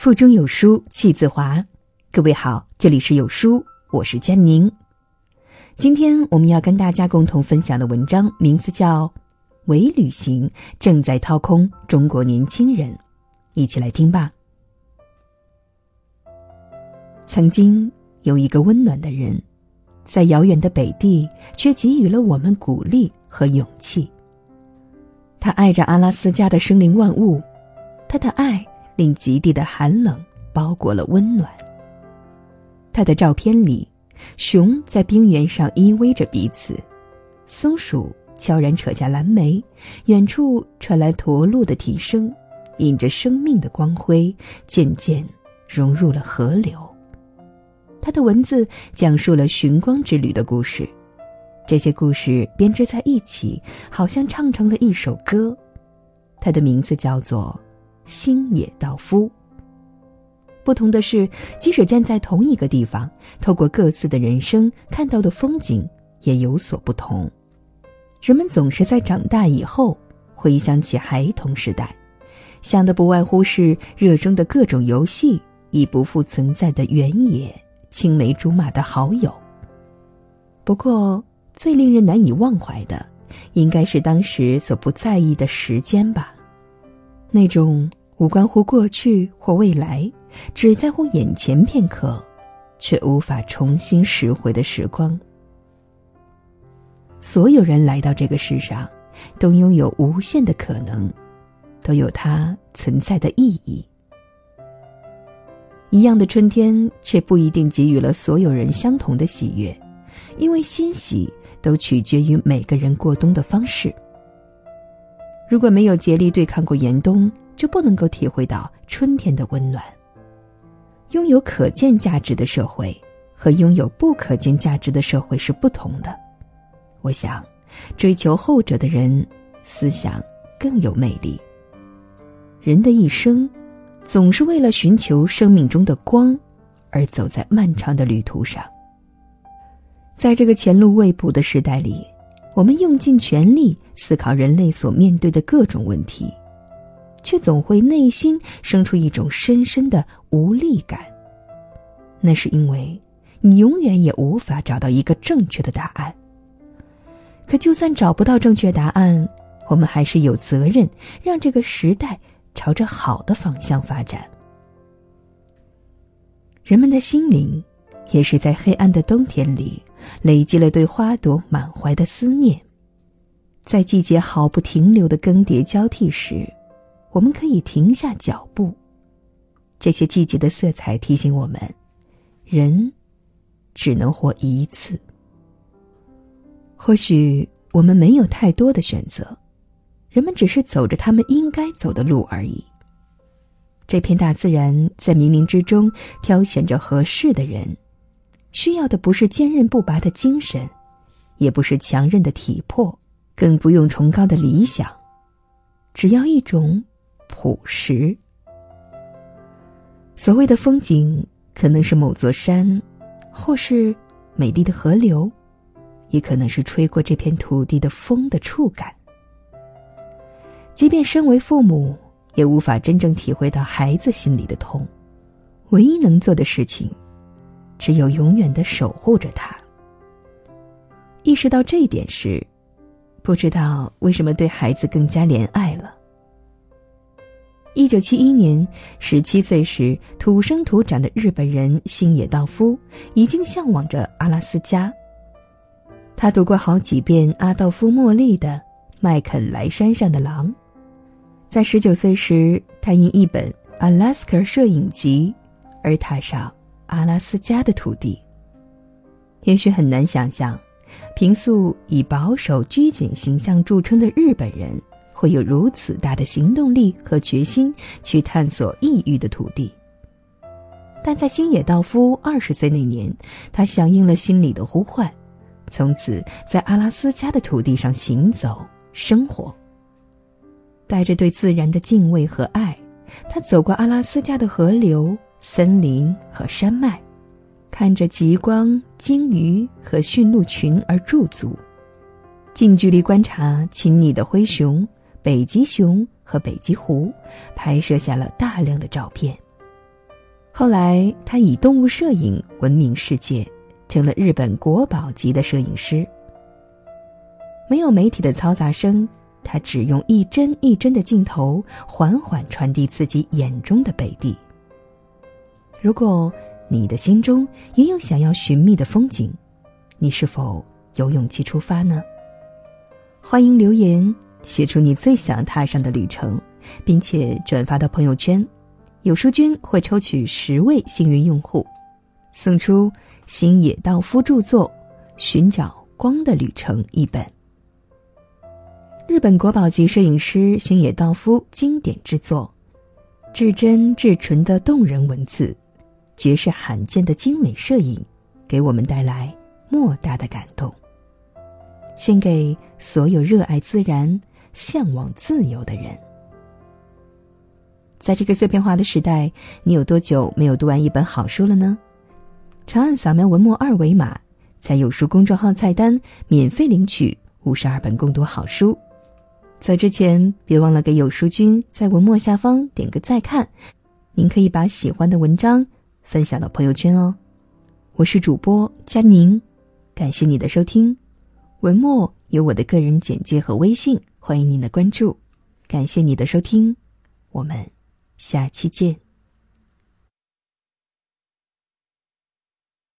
腹中有书气自华。各位好，这里是有书，我是佳宁。今天我们要跟大家共同分享的文章名字叫《伪旅行正在掏空中国年轻人》，一起来听吧。曾经有一个温暖的人，在遥远的北地，却给予了我们鼓励和勇气。他爱着阿拉斯加的生灵万物，他的爱令极地的寒冷包裹了温暖。他的照片里，熊在冰原上依偎着彼此，松鼠悄然扯下蓝莓，远处传来驼鹿的啼声，引着生命的光辉，渐渐融入了河流。他的文字讲述了寻光之旅的故事，这些故事编织在一起，好像唱成了一首歌。他的名字叫做星野道夫。不同的是，即使站在同一个地方，透过各自的人生看到的风景也有所不同。人们总是在长大以后回想起孩童时代，想的不外乎是热衷的各种游戏，已不复存在的原野。青梅竹马的好友。不过，最令人难以忘怀的，应该是当时所不在意的时间吧。那种无关乎过去或未来，只在乎眼前片刻，却无法重新拾回的时光。所有人来到这个世上，都拥有无限的可能，都有它存在的意义。一样的春天，却不一定给予了所有人相同的喜悦，因为欣喜都取决于每个人过冬的方式。如果没有竭力对抗过严冬，就不能够体会到春天的温暖。拥有可见价值的社会和拥有不可见价值的社会是不同的。我想，追求后者的人，思想更有魅力。人的一生。总是为了寻求生命中的光，而走在漫长的旅途上。在这个前路未卜的时代里，我们用尽全力思考人类所面对的各种问题，却总会内心生出一种深深的无力感。那是因为你永远也无法找到一个正确的答案。可就算找不到正确答案，我们还是有责任让这个时代。朝着好的方向发展。人们的心灵，也是在黑暗的冬天里，累积了对花朵满怀的思念。在季节毫不停留的更迭交替时，我们可以停下脚步。这些季节的色彩提醒我们，人只能活一次。或许我们没有太多的选择。人们只是走着他们应该走的路而已。这片大自然在冥冥之中挑选着合适的人，需要的不是坚韧不拔的精神，也不是强韧的体魄，更不用崇高的理想，只要一种朴实。所谓的风景，可能是某座山，或是美丽的河流，也可能是吹过这片土地的风的触感。即便身为父母，也无法真正体会到孩子心里的痛。唯一能做的事情，只有永远的守护着他。意识到这一点时，不知道为什么对孩子更加怜爱了。一九七一年，十七岁时土生土长的日本人星野道夫已经向往着阿拉斯加。他读过好几遍阿道夫·莫利的《麦肯莱山上的狼》。在十九岁时，他因一本《阿拉斯加摄影集》而踏上阿拉斯加的土地。也许很难想象，平素以保守拘谨形象著称的日本人，会有如此大的行动力和决心去探索异域的土地。但在星野道夫二十岁那年，他响应了心里的呼唤，从此在阿拉斯加的土地上行走生活。带着对自然的敬畏和爱，他走过阿拉斯加的河流、森林和山脉，看着极光、鲸鱼和驯鹿群而驻足，近距离观察亲昵的灰熊、北极熊和北极狐，拍摄下了大量的照片。后来，他以动物摄影闻名世界，成了日本国宝级的摄影师。没有媒体的嘈杂声，他只用一帧一帧的镜头，缓缓传递自己眼中的北地。如果你的心中也有想要寻觅的风景，你是否有勇气出发呢？欢迎留言，写出你最想踏上的旅程，并且转发到朋友圈。有书君会抽取十位幸运用户，送出星野道夫著作《寻找光的旅程》一本。日本国宝级摄影师星野道夫经典之作，至真至纯的动人文字，绝世罕见的精美摄影，给我们带来莫大的感动。献给所有热爱自然、向往自由的人。在这个碎片化的时代，你有多久没有读完一本好书了呢？长按扫描文末二维码，在有书公众号菜单免费领取五十二本共读好书。走之前，别忘了给有书君在文末下方点个再看。您可以把喜欢的文章分享到朋友圈哦。我是主播佳宁，感谢你的收听。文末有我的个人简介和微信，欢迎您的关注。感谢你的收听，我们。下期见。